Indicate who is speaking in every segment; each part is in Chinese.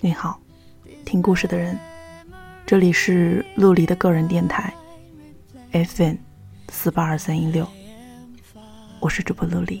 Speaker 1: 你好，听故事的人，这里是陆离的个人电台，FM 四八二三一六，我是主播陆离。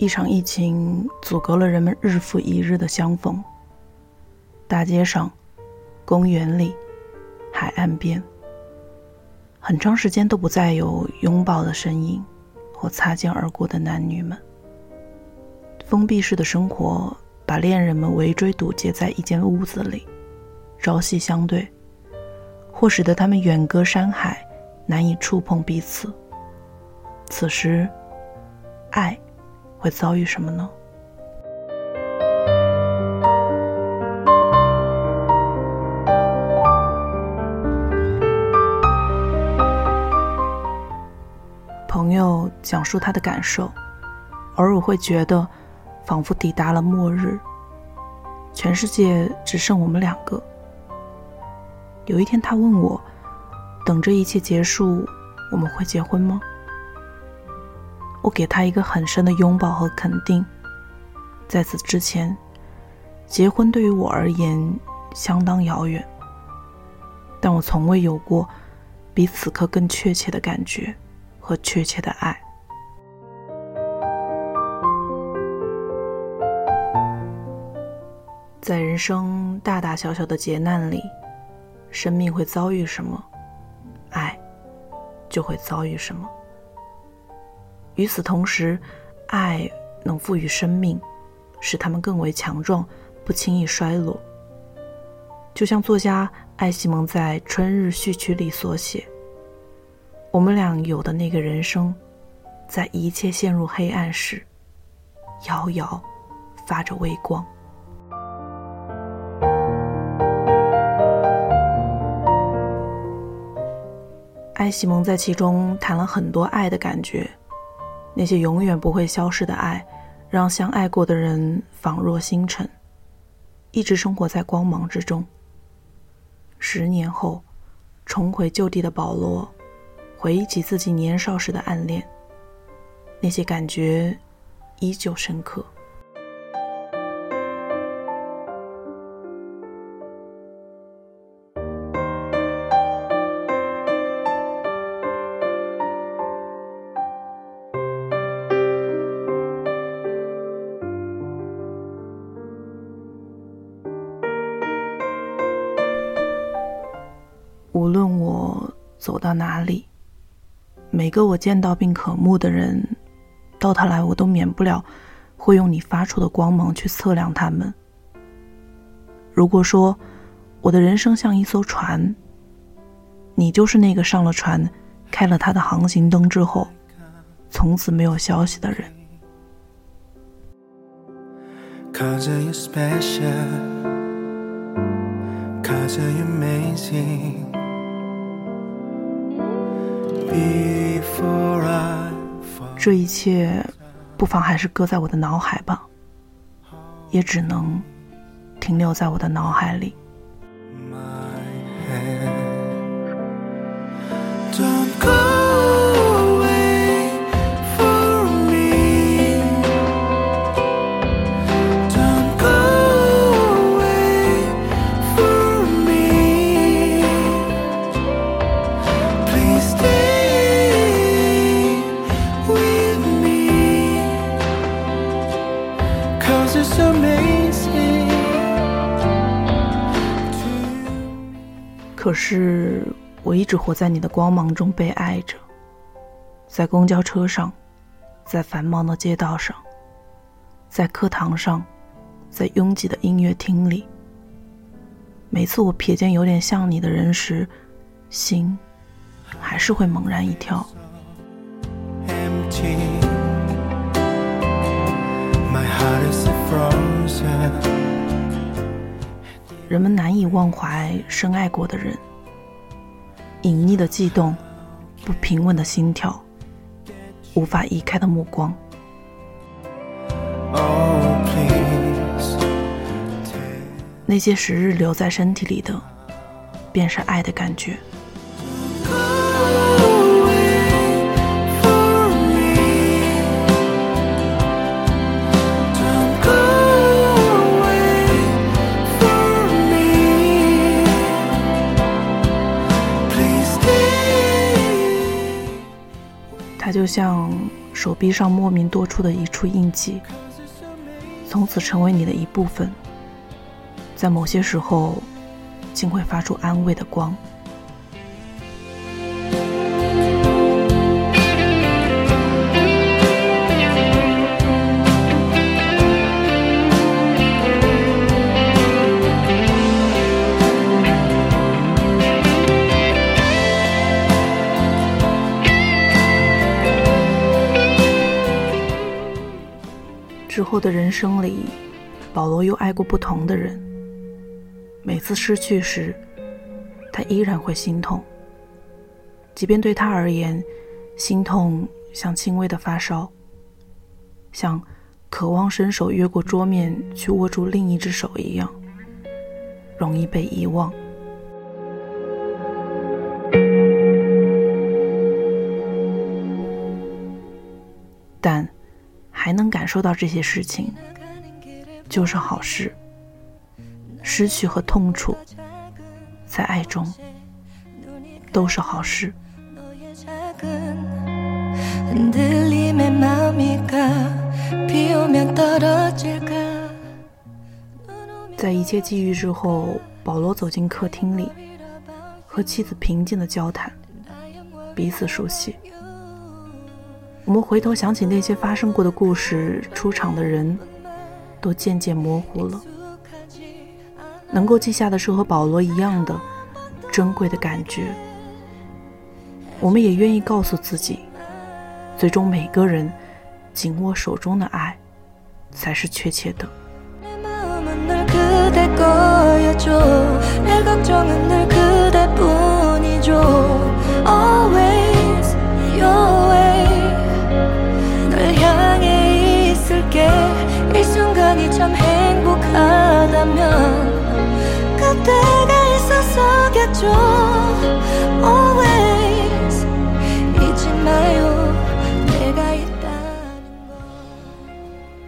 Speaker 1: 一场疫情阻隔了人们日复一日的相逢。大街上、公园里、海岸边，很长时间都不再有拥抱的身影，或擦肩而过的男女们。封闭式的生活把恋人们围追堵截在一间屋子里，朝夕相对，或使得他们远隔山海，难以触碰彼此。此时，爱。会遭遇什么呢？朋友讲述他的感受，偶尔会觉得仿佛抵达了末日，全世界只剩我们两个。有一天，他问我：“等这一切结束，我们会结婚吗？”我给他一个很深的拥抱和肯定。在此之前，结婚对于我而言相当遥远，但我从未有过比此刻更确切的感觉和确切的爱。在人生大大小小的劫难里，生命会遭遇什么，爱就会遭遇什么。与此同时，爱能赋予生命，使他们更为强壮，不轻易衰落。就像作家艾西蒙在《春日序曲》里所写：“我们俩有的那个人生，在一切陷入黑暗时，遥遥发着微光。”艾西蒙在其中谈了很多爱的感觉。那些永远不会消失的爱，让相爱过的人仿若星辰，一直生活在光芒之中。十年后，重回旧地的保罗，回忆起自己年少时的暗恋，那些感觉依旧深刻。论我走到哪里，每个我见到并渴慕的人，到头来我都免不了会用你发出的光芒去测量他们。如果说我的人生像一艘船，你就是那个上了船、开了他的航行灯之后，从此没有消息的人。这一切，不妨还是搁在我的脑海吧。也只能停留在我的脑海里。是，我一直活在你的光芒中，被爱着。在公交车上，在繁忙的街道上，在课堂上，在拥挤的音乐厅里。每次我瞥见有点像你的人时，心还是会猛然一跳。人们难以忘怀深爱过的人，隐匿的悸动，不平稳的心跳，无法移开的目光。那些时日留在身体里的，便是爱的感觉。它就像手臂上莫名多出的一处印记，从此成为你的一部分。在某些时候，竟会发出安慰的光。后的人生里，保罗又爱过不同的人。每次失去时，他依然会心痛。即便对他而言，心痛像轻微的发烧，像渴望伸手越过桌面去握住另一只手一样，容易被遗忘。感受到这些事情，就是好事。失去和痛楚，在爱中都是好事。在一切际遇之后，保罗走进客厅里，和妻子平静的交谈，彼此熟悉。我们回头想起那些发生过的故事，出场的人都渐渐模糊了。能够记下的是和保罗一样的珍贵的感觉。我们也愿意告诉自己，最终每个人紧握手中的爱才是确切的。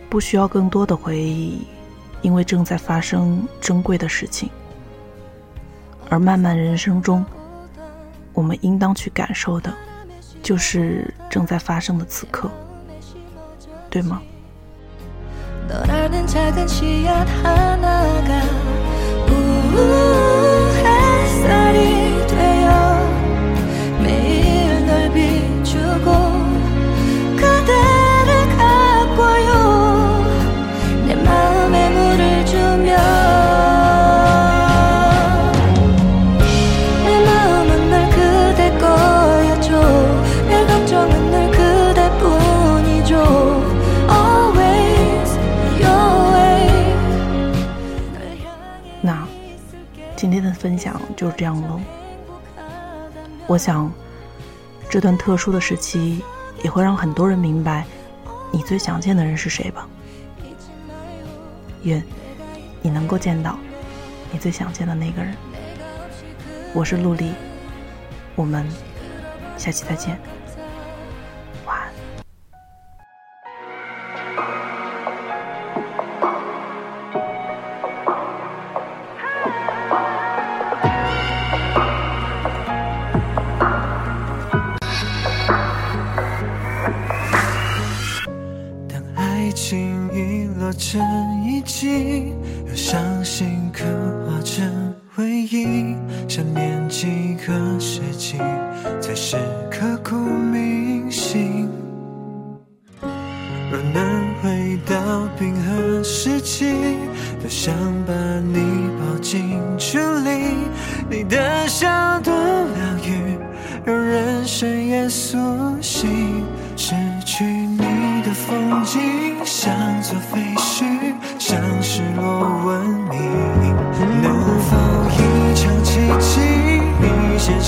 Speaker 1: 不需要更多的回忆，因为正在发生珍贵的事情。而漫漫人生中，我们应当去感受的，就是正在发生的此刻，对吗？ 너라는 작은 씨앗 하나 分享就是这样喽我想这段特殊的时期也会让很多人明白你最想见的人是谁吧。愿你能够见到你最想见的那个人。我是陆离我们下期再见。
Speaker 2: 才是刻骨。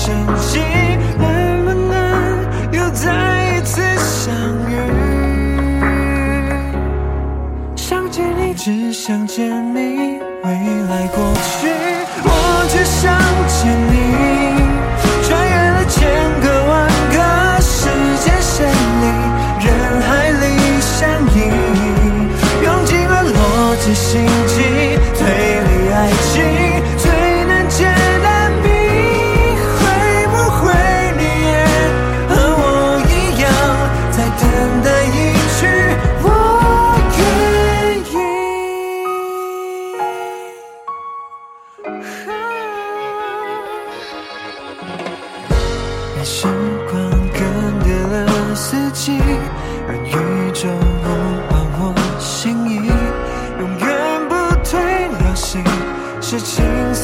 Speaker 2: 真心能不能又再一次相遇想见你只想见你未来过去。我只想见你穿越了千个万个时间线里人海里相依用尽了逻辑心机推理爱情。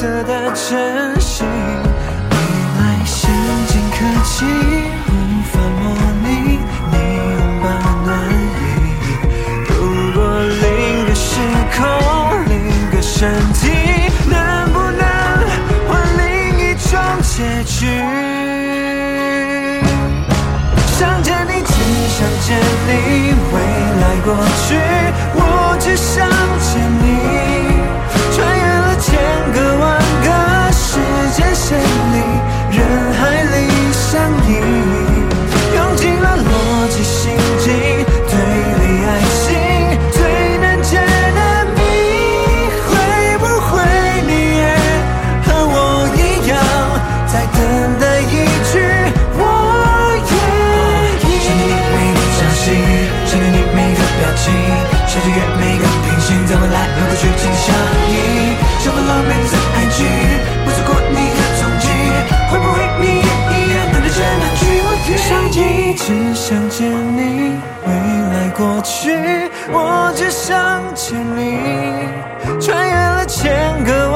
Speaker 2: 色的真心。未来先进科技无法模拟你拥抱暖意。如果另个时空，另个身体，能不能换另一种结局？想见你，只想见你，未来过去，我只想。只想见你未来过去我只想见你穿越了千个